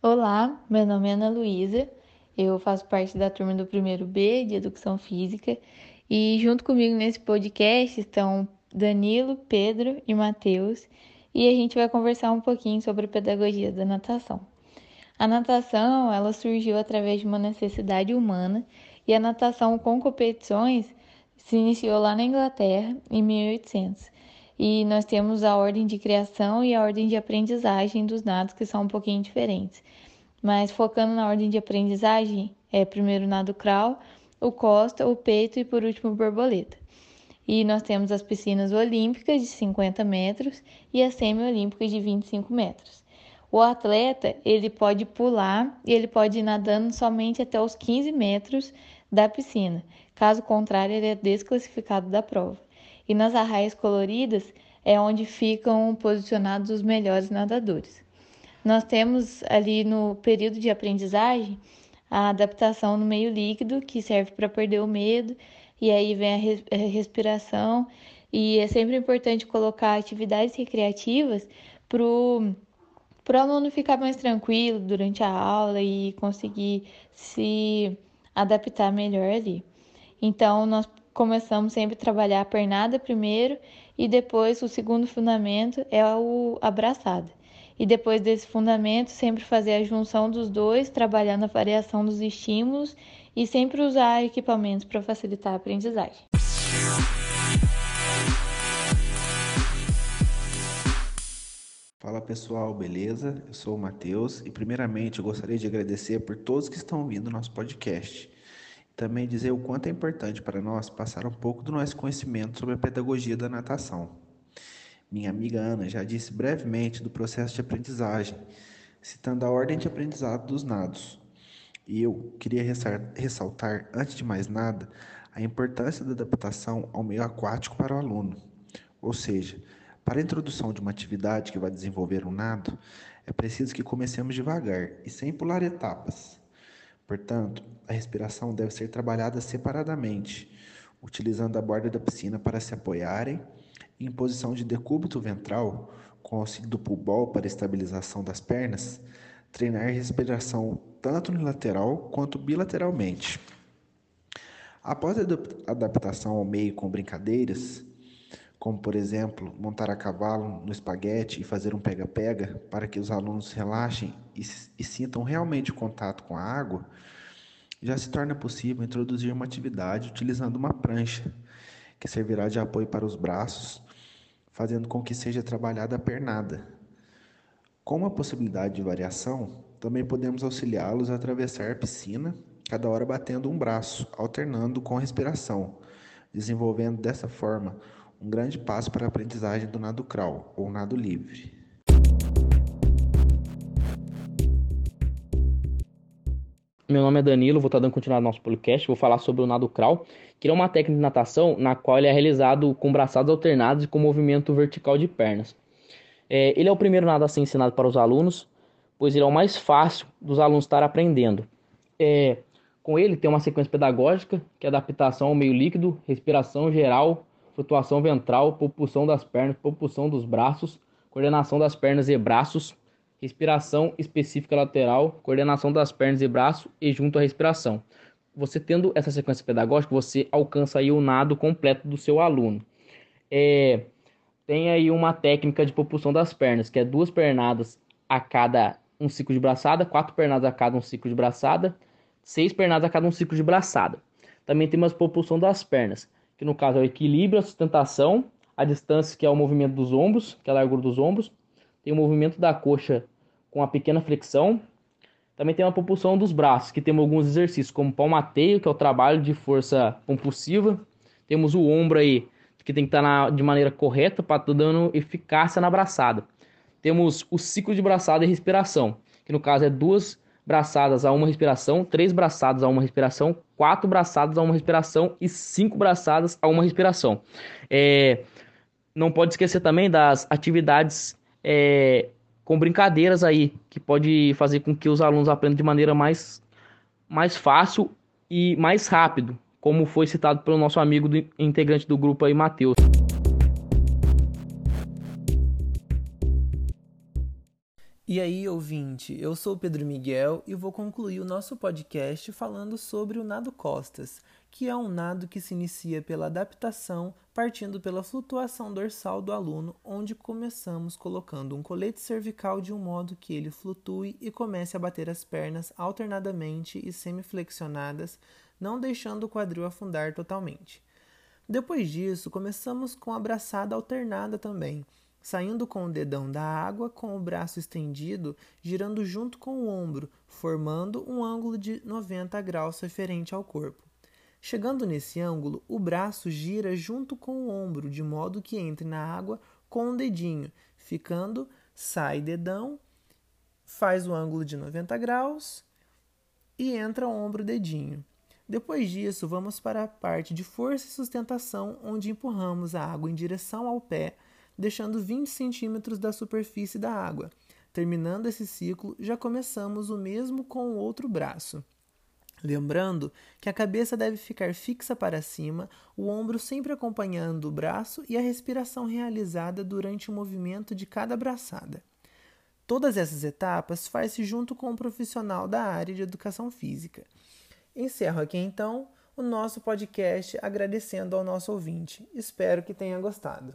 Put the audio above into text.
Olá, meu nome é Ana Luísa, eu faço parte da turma do primeiro B de Educação Física. E junto comigo nesse podcast estão Danilo, Pedro e Matheus e a gente vai conversar um pouquinho sobre a pedagogia da natação. A natação, ela surgiu através de uma necessidade humana. E a natação com competições se iniciou lá na Inglaterra em 1800. E nós temos a ordem de criação e a ordem de aprendizagem dos nados que são um pouquinho diferentes. Mas focando na ordem de aprendizagem, é primeiro o nado crawl, o costa, o peito e por último o borboleta. E nós temos as piscinas olímpicas de 50 metros e as semi-olímpicas de 25 metros. O atleta, ele pode pular e ele pode ir nadando somente até os 15 metros da piscina. Caso contrário, ele é desclassificado da prova. E nas arraias coloridas é onde ficam posicionados os melhores nadadores. Nós temos ali no período de aprendizagem a adaptação no meio líquido, que serve para perder o medo, e aí vem a, respiração. E é sempre importante colocar atividades recreativas para o aluno ficar mais tranquilo durante a aula e conseguir se adaptar melhor ali. Então, nós começamos sempre a trabalhar a pernada primeiro e depois o segundo fundamento é o abraçada e depois desse fundamento sempre fazer a junção dos dois, trabalhando a variação dos estímulos e sempre usar equipamentos para facilitar a aprendizagem. Fala pessoal, beleza? Eu sou o Matheus e primeiramente eu gostaria de agradecer por todos que estão ouvindo nosso podcast. Também dizer o quanto é importante para nós passar um pouco do nosso conhecimento sobre a pedagogia da natação. Minha amiga Ana já disse brevemente do processo de aprendizagem, citando a ordem de aprendizado dos nados. E eu queria ressaltar, antes de mais nada, a importância da adaptação ao meio aquático para o aluno. Ou seja, para a introdução de uma atividade que vai desenvolver um nado, é preciso que comecemos devagar e sem pular etapas. Portanto, a respiração deve ser trabalhada separadamente, utilizando a borda da piscina para se apoiarem em posição de decúbito ventral, com auxílio do pulbol para estabilização das pernas, treinar respiração tanto unilateral quanto bilateralmente. Após a adaptação ao meio com brincadeiras, como por exemplo montar a cavalo no espaguete e fazer um pega-pega para que os alunos relaxem e, e sintam realmente o contato com a água, já se torna possível introduzir uma atividade utilizando uma prancha, que servirá de apoio para os braços fazendo com que seja trabalhada a pernada. Com a possibilidade de variação, também podemos auxiliá-los a atravessar a piscina, cada hora batendo um braço, alternando com a respiração, desenvolvendo dessa forma um grande passo para a aprendizagem do nado crawl, ou nado livre. Meu nome é Danilo, vou estar dando continuidade ao nosso podcast. Vou falar sobre o nado crawl, que é uma técnica de natação na qual ele é realizado com braçados alternados e com movimento vertical de pernas. É, ele é o primeiro nado a ser ensinado para os alunos, pois ele é o mais fácil dos alunos estar aprendendo. É, com ele tem uma sequência pedagógica, que é adaptação ao meio líquido, respiração geral, flutuação ventral, propulsão das pernas, propulsão dos braços, coordenação das pernas e braços, respiração específica lateral, coordenação das pernas e braços e junto à respiração. Você tendo essa sequência pedagógica, você alcança aí o nado completo do seu aluno. É, tem aí uma técnica de propulsão das pernas, que é duas pernadas a cada um ciclo de braçada, quatro pernadas a cada um ciclo de braçada, seis pernadas a cada um ciclo de braçada. Também temos a propulsão das pernas, que no caso é o equilíbrio, a sustentação, a distância, que é o movimento dos ombros, que é a largura dos ombros, tem o movimento da coxa com a pequena flexão. Também tem a propulsão dos braços, que temos alguns exercícios, como palmateio, que é o trabalho de força compulsiva. Temos o ombro aí, que tem que estar na, de maneira correta para estar dando eficácia na braçada. Temos o ciclo de braçada e respiração, que no caso é duas braçadas a uma respiração, três braçadas a uma respiração, quatro braçadas a uma respiração e cinco braçadas a uma respiração. É, não pode esquecer também das atividades é, com brincadeiras aí, que pode fazer com que os alunos aprendam de maneira mais, mais fácil e mais rápido, como foi citado pelo nosso amigo do, integrante do grupo aí, Matheus. E aí, ouvinte, eu sou Pedro Miguel e vou concluir o nosso podcast falando sobre o nado costas, que é um nado que se inicia pela adaptação, partindo pela flutuação dorsal do aluno, onde começamos colocando um colete cervical de um modo que ele flutue e comece a bater as pernas alternadamente e semiflexionadas, não deixando o quadril afundar totalmente. Depois disso, começamos com a braçada alternada também saindo com o dedão da água com o braço estendido, girando junto com o ombro, formando um ângulo de 90 graus referente ao corpo. Chegando nesse ângulo, o braço gira junto com o ombro, de modo que entre na água com o dedinho, ficando sai dedão, faz o ângulo de 90 graus e entra o ombro dedinho. Depois disso, vamos para a parte de força e sustentação, onde empurramos a água em direção ao pé deixando 20 centímetros da superfície da água. Terminando esse ciclo, já começamos o mesmo com o outro braço. Lembrando que a cabeça deve ficar fixa para cima, o ombro sempre acompanhando o braço e a respiração realizada durante o movimento de cada braçada. Todas essas etapas faz-se junto com um profissional da área de educação física. Encerro aqui então o nosso podcast agradecendo ao nosso ouvinte. Espero que tenha gostado.